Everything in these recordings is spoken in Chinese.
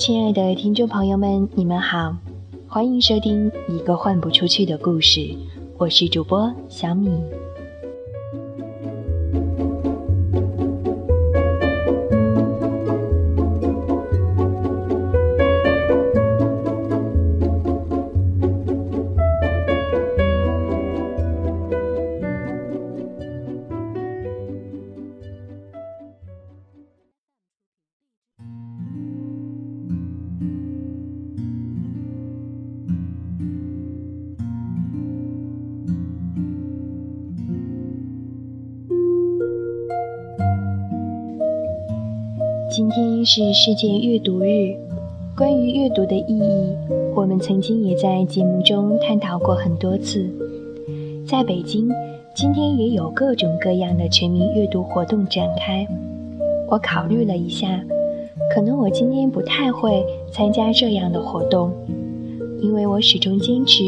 亲爱的听众朋友们，你们好，欢迎收听一个换不出去的故事，我是主播小米。天是世界阅读日。关于阅读的意义，我们曾经也在节目中探讨过很多次。在北京，今天也有各种各样的全民阅读活动展开。我考虑了一下，可能我今天不太会参加这样的活动，因为我始终坚持，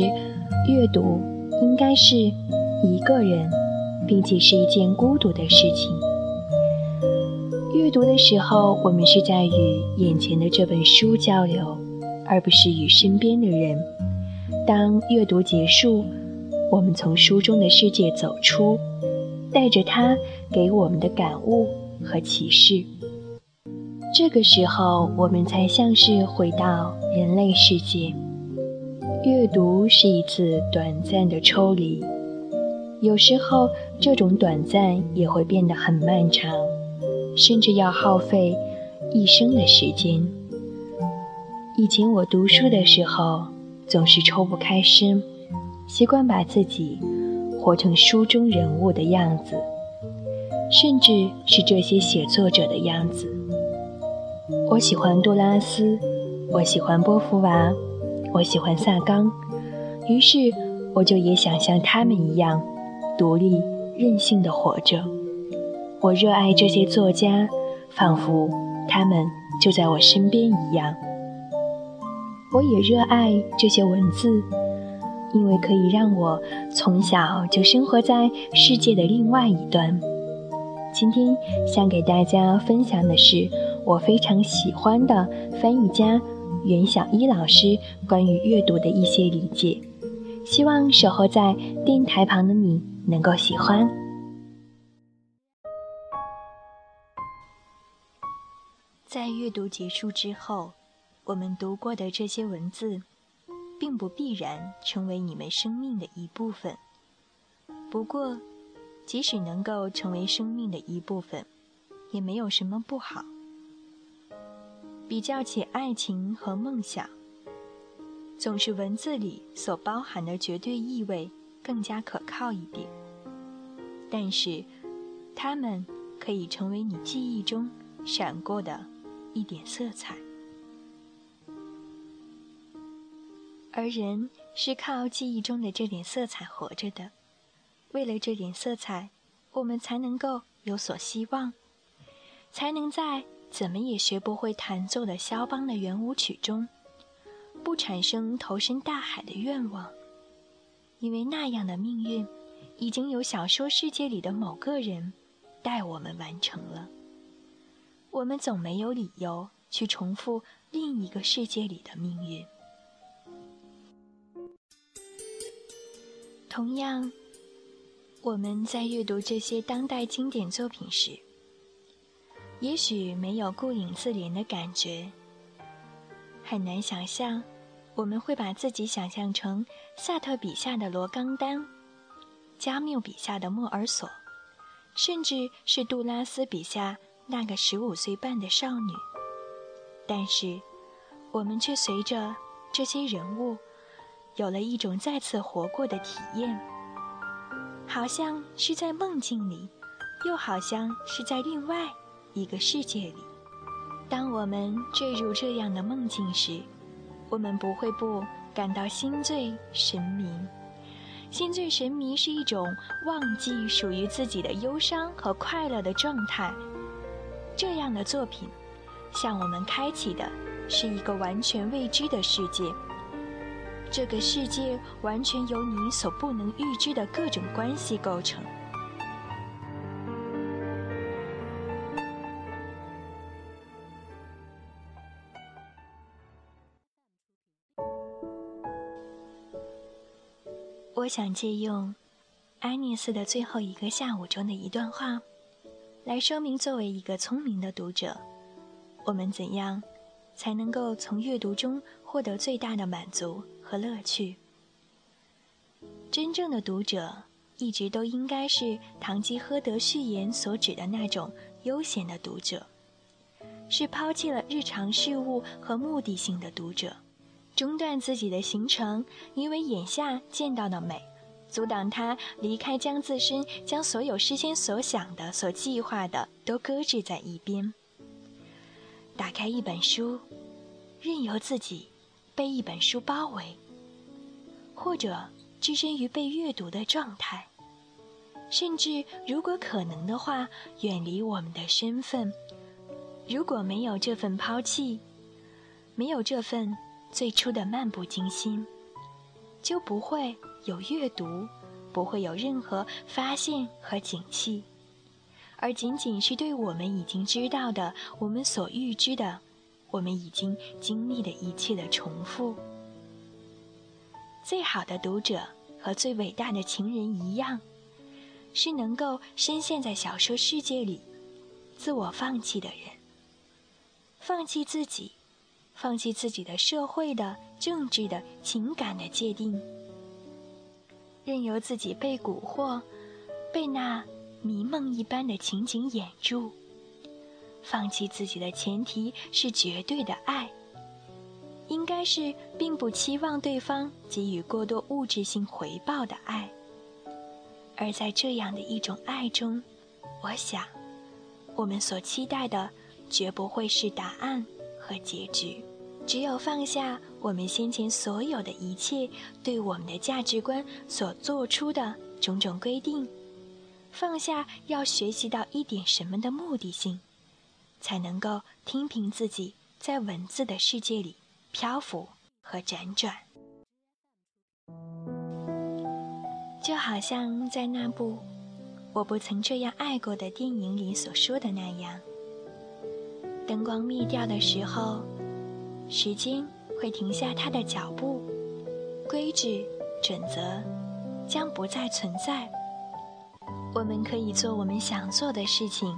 阅读应该是一个人，并且是一件孤独的事情。阅读的时候，我们是在与眼前的这本书交流，而不是与身边的人。当阅读结束，我们从书中的世界走出，带着它给我们的感悟和启示。这个时候，我们才像是回到人类世界。阅读是一次短暂的抽离，有时候这种短暂也会变得很漫长。甚至要耗费一生的时间。以前我读书的时候，总是抽不开身，习惯把自己活成书中人物的样子，甚至是这些写作者的样子。我喜欢杜拉斯，我喜欢波伏娃，我喜欢萨冈，于是我就也想像他们一样，独立任性的活着。我热爱这些作家，仿佛他们就在我身边一样。我也热爱这些文字，因为可以让我从小就生活在世界的另外一端。今天想给大家分享的是我非常喜欢的翻译家袁小一老师关于阅读的一些理解，希望守候在电台旁的你能够喜欢。在阅读结束之后，我们读过的这些文字，并不必然成为你们生命的一部分。不过，即使能够成为生命的一部分，也没有什么不好。比较起爱情和梦想，总是文字里所包含的绝对意味更加可靠一点。但是，它们可以成为你记忆中闪过的。一点色彩，而人是靠记忆中的这点色彩活着的。为了这点色彩，我们才能够有所希望，才能在怎么也学不会弹奏的肖邦的圆舞曲中，不产生投身大海的愿望，因为那样的命运，已经有小说世界里的某个人代我们完成了。我们总没有理由去重复另一个世界里的命运。同样，我们在阅读这些当代经典作品时，也许没有顾影自怜的感觉，很难想象我们会把自己想象成萨特笔下的罗冈丹、加缪笔下的莫尔索，甚至是杜拉斯笔下。那个十五岁半的少女，但是我们却随着这些人物，有了一种再次活过的体验，好像是在梦境里，又好像是在另外一个世界里。当我们坠入这样的梦境时，我们不会不感到心醉神迷。心醉神迷是一种忘记属于自己的忧伤和快乐的状态。这样的作品向我们开启的是一个完全未知的世界，这个世界完全由你所不能预知的各种关系构成。我想借用安妮斯的最后一个下午中的一段话。来说明作为一个聪明的读者，我们怎样才能够从阅读中获得最大的满足和乐趣。真正的读者。一直都应该是《堂吉诃德序言》所指的那种悠闲的读者，是抛弃了日常事务和目的性的读者，中断自己的行程，因为眼下见到的美，阻挡他离开，将自身将所有事先所想的、所计划的都搁置在一边。打开一本书，任由自己被一本书包围，或者置身于被阅读的状态。甚至，如果可能的话，远离我们的身份。如果没有这份抛弃，没有这份最初的漫不经心，就不会有阅读，不会有任何发现和警惕，而仅仅是对我们已经知道的、我们所预知的、我们已经经历的一切的重复。最好的读者和最伟大的情人一样。是能够深陷在小说世界里，自我放弃的人。放弃自己，放弃自己的社会的、政治的、情感的界定，任由自己被蛊惑，被那迷梦一般的情景掩住。放弃自己的前提是绝对的爱，应该是并不期望对方给予过多物质性回报的爱。而在这样的一种爱中，我想，我们所期待的绝不会是答案和结局。只有放下我们先前所有的一切对我们的价值观所做出的种种规定，放下要学习到一点什么的目的性，才能够听凭自己在文字的世界里漂浮和辗转。就好像在那部《我不曾这样爱过》的电影里所说的那样，灯光灭掉的时候，时间会停下它的脚步，规矩、准则将不再存在。我们可以做我们想做的事情，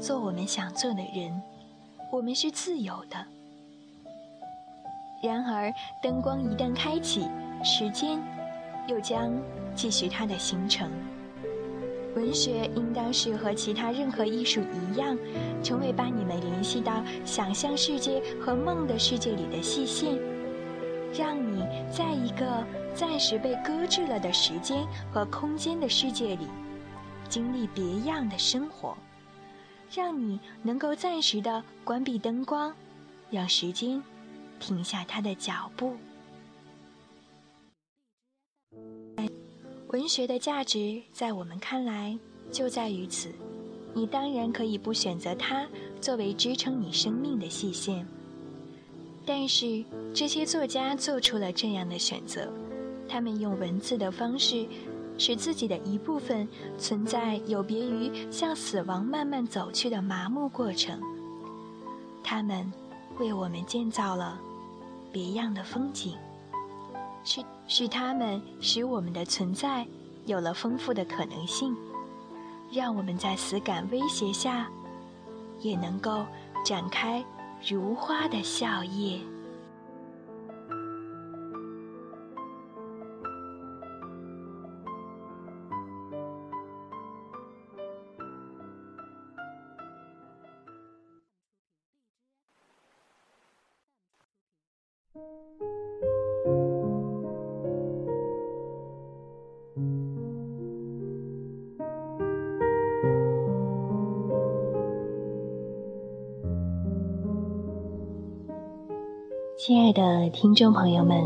做我们想做的人，我们是自由的。然而，灯光一旦开启，时间。又将继续它的行程。文学应当是和其他任何艺术一样，成为把你们联系到想象世界和梦的世界里的细线，让你在一个暂时被搁置了的时间和空间的世界里，经历别样的生活，让你能够暂时的关闭灯光，让时间停下它的脚步。文学的价值在我们看来就在于此。你当然可以不选择它作为支撑你生命的细线，但是这些作家做出了这样的选择，他们用文字的方式，使自己的一部分存在有别于向死亡慢慢走去的麻木过程。他们为我们建造了别样的风景。是是他们使我们的存在有了丰富的可能性，让我们在死感威胁下，也能够展开如花的笑靥。亲爱的听众朋友们，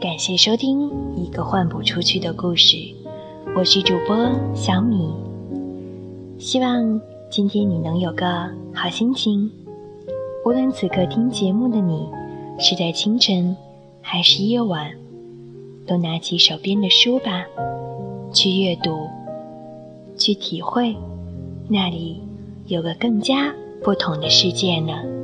感谢收听一个换不出去的故事，我是主播小米。希望今天你能有个好心情。无论此刻听节目的你是在清晨还是夜晚，都拿起手边的书吧，去阅读，去体会，那里有个更加不同的世界呢。